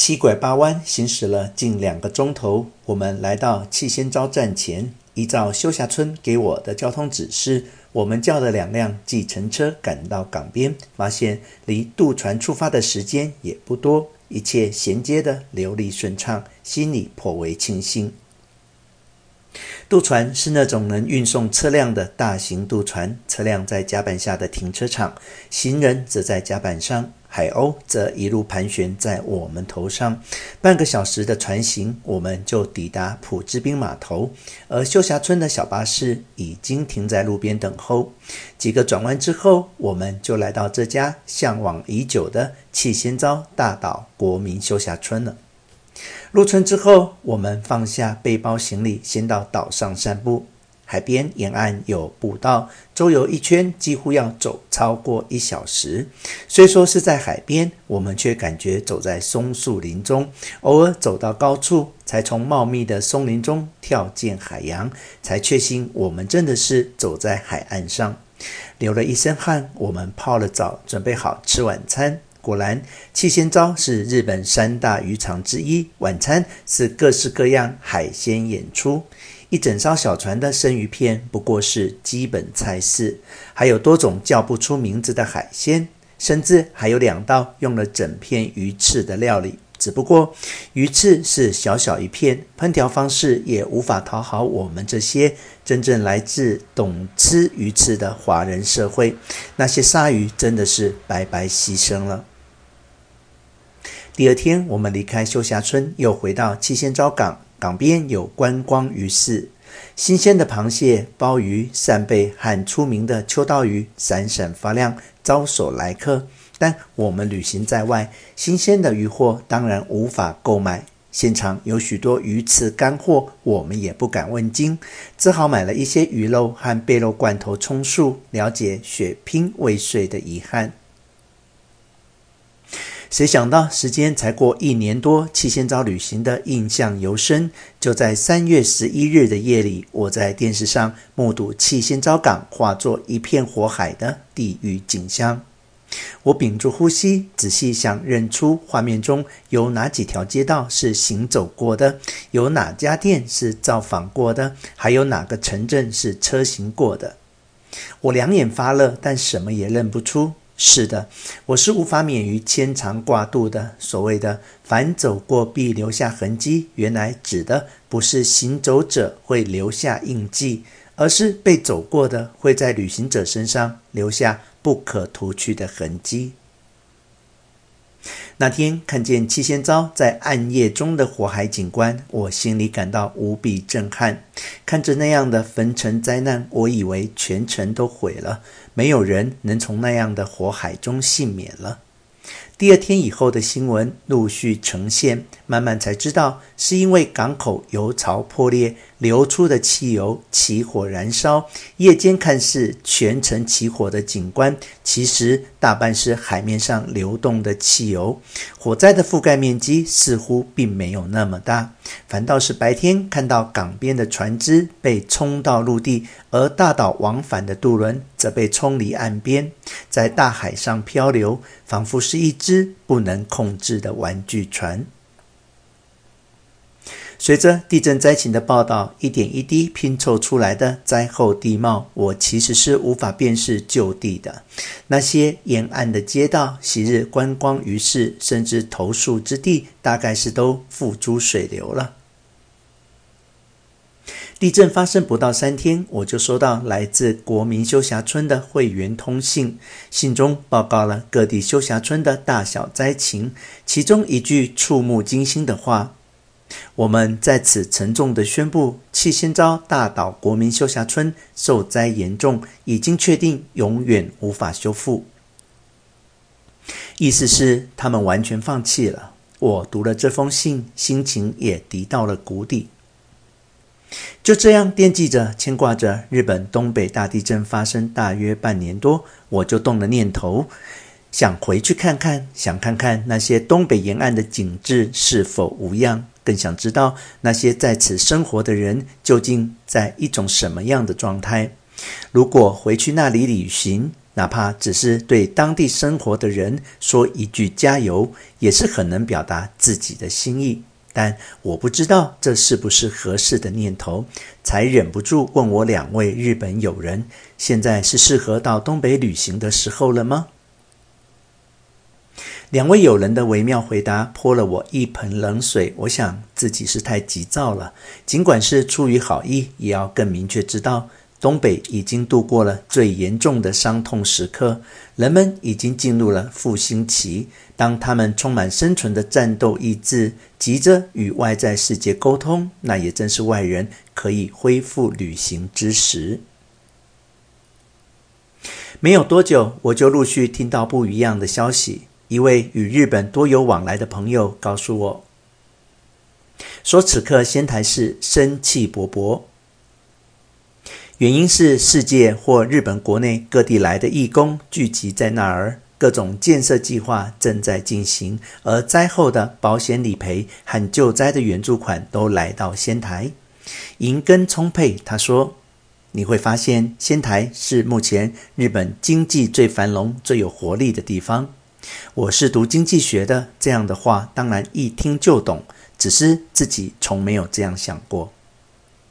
七拐八弯行驶了近两个钟头，我们来到气仙招站前。依照休霞村给我的交通指示，我们叫了两辆计程车赶到港边，发现离渡船出发的时间也不多，一切衔接的流利顺畅，心里颇为庆幸。渡船是那种能运送车辆的大型渡船，车辆在甲板下的停车场，行人则在甲板上，海鸥则一路盘旋在我们头上。半个小时的船行，我们就抵达朴之滨码头，而休霞村的小巴士已经停在路边等候。几个转弯之后，我们就来到这家向往已久的气仙沼大岛国民休霞村了。入村之后，我们放下背包行李，先到岛上散步。海边沿岸有步道，周游一圈几乎要走超过一小时。虽说是在海边，我们却感觉走在松树林中。偶尔走到高处，才从茂密的松林中跳进海洋，才确信我们真的是走在海岸上。流了一身汗，我们泡了澡，准备好吃晚餐。果然，七仙沼是日本三大渔场之一。晚餐是各式各样海鲜演出，一整艘小船的生鱼片不过是基本菜式，还有多种叫不出名字的海鲜，甚至还有两道用了整片鱼翅的料理。只不过鱼翅是小小一片，烹调方式也无法讨好我们这些真正来自懂吃鱼翅的华人社会。那些鲨鱼真的是白白牺牲了。第二天，我们离开休霞村，又回到七仙沼港。港边有观光鱼市，新鲜的螃蟹、鲍鱼、扇贝和出名的秋刀鱼闪闪发亮，招手来客。但我们旅行在外，新鲜的鱼货当然无法购买。现场有许多鱼翅干货，我们也不敢问津，只好买了一些鱼肉和贝肉罐头充数，了解血拼未遂的遗憾。谁想到时间才过一年多，气仙沼旅行的印象犹深。就在三月十一日的夜里，我在电视上目睹气仙沼港化作一片火海的地狱景象。我屏住呼吸，仔细想认出画面中有哪几条街道是行走过的，有哪家店是造访过的，还有哪个城镇是车行过的。我两眼发热，但什么也认不出。是的，我是无法免于牵肠挂肚的。所谓的“凡走过必留下痕迹”，原来指的不是行走者会留下印记，而是被走过的会在旅行者身上留下不可涂去的痕迹。那天看见七仙遭在暗夜中的火海景观，我心里感到无比震撼。看着那样的焚城灾难，我以为全城都毁了，没有人能从那样的火海中幸免了。第二天以后的新闻陆续呈现，慢慢才知道是因为港口油槽破裂，流出的汽油起火燃烧。夜间看似全城起火的景观，其实大半是海面上流动的汽油。火灾的覆盖面积似乎并没有那么大，反倒是白天看到港边的船只被冲到陆地，而大岛往返的渡轮则被冲离岸边，在大海上漂流，仿佛是一只之不能控制的玩具船。随着地震灾情的报道，一点一滴拼凑出来的灾后地貌，我其实是无法辨识旧地的。那些沿岸的街道、昔日观光于市，甚至投宿之地，大概是都付诸水流了。地震发生不到三天，我就收到来自国民休霞村的会员通信，信中报告了各地休霞村的大小灾情，其中一句触目惊心的话。我们在此沉重地宣布，气仙沼大岛国民休霞村受灾严重，已经确定永远无法修复。意思是他们完全放弃了。我读了这封信，心情也低到了谷底。就这样惦记着、牵挂着日本东北大地震发生大约半年多，我就动了念头。想回去看看，想看看那些东北沿岸的景致是否无恙，更想知道那些在此生活的人究竟在一种什么样的状态。如果回去那里旅行，哪怕只是对当地生活的人说一句加油，也是很能表达自己的心意。但我不知道这是不是合适的念头，才忍不住问我两位日本友人：现在是适合到东北旅行的时候了吗？两位友人的微妙回答泼了我一盆冷水。我想自己是太急躁了，尽管是出于好意，也要更明确知道。东北已经度过了最严重的伤痛时刻，人们已经进入了复兴期。当他们充满生存的战斗意志，急着与外在世界沟通，那也正是外人可以恢复旅行之时。没有多久，我就陆续听到不一样的消息。一位与日本多有往来的朋友告诉我，说此刻仙台市生气勃勃。原因是世界或日本国内各地来的义工聚集在那儿，各种建设计划正在进行，而灾后的保险理赔和救灾的援助款都来到仙台，银根充沛。他说：“你会发现仙台是目前日本经济最繁荣、最有活力的地方。”我是读经济学的，这样的话当然一听就懂，只是自己从没有这样想过。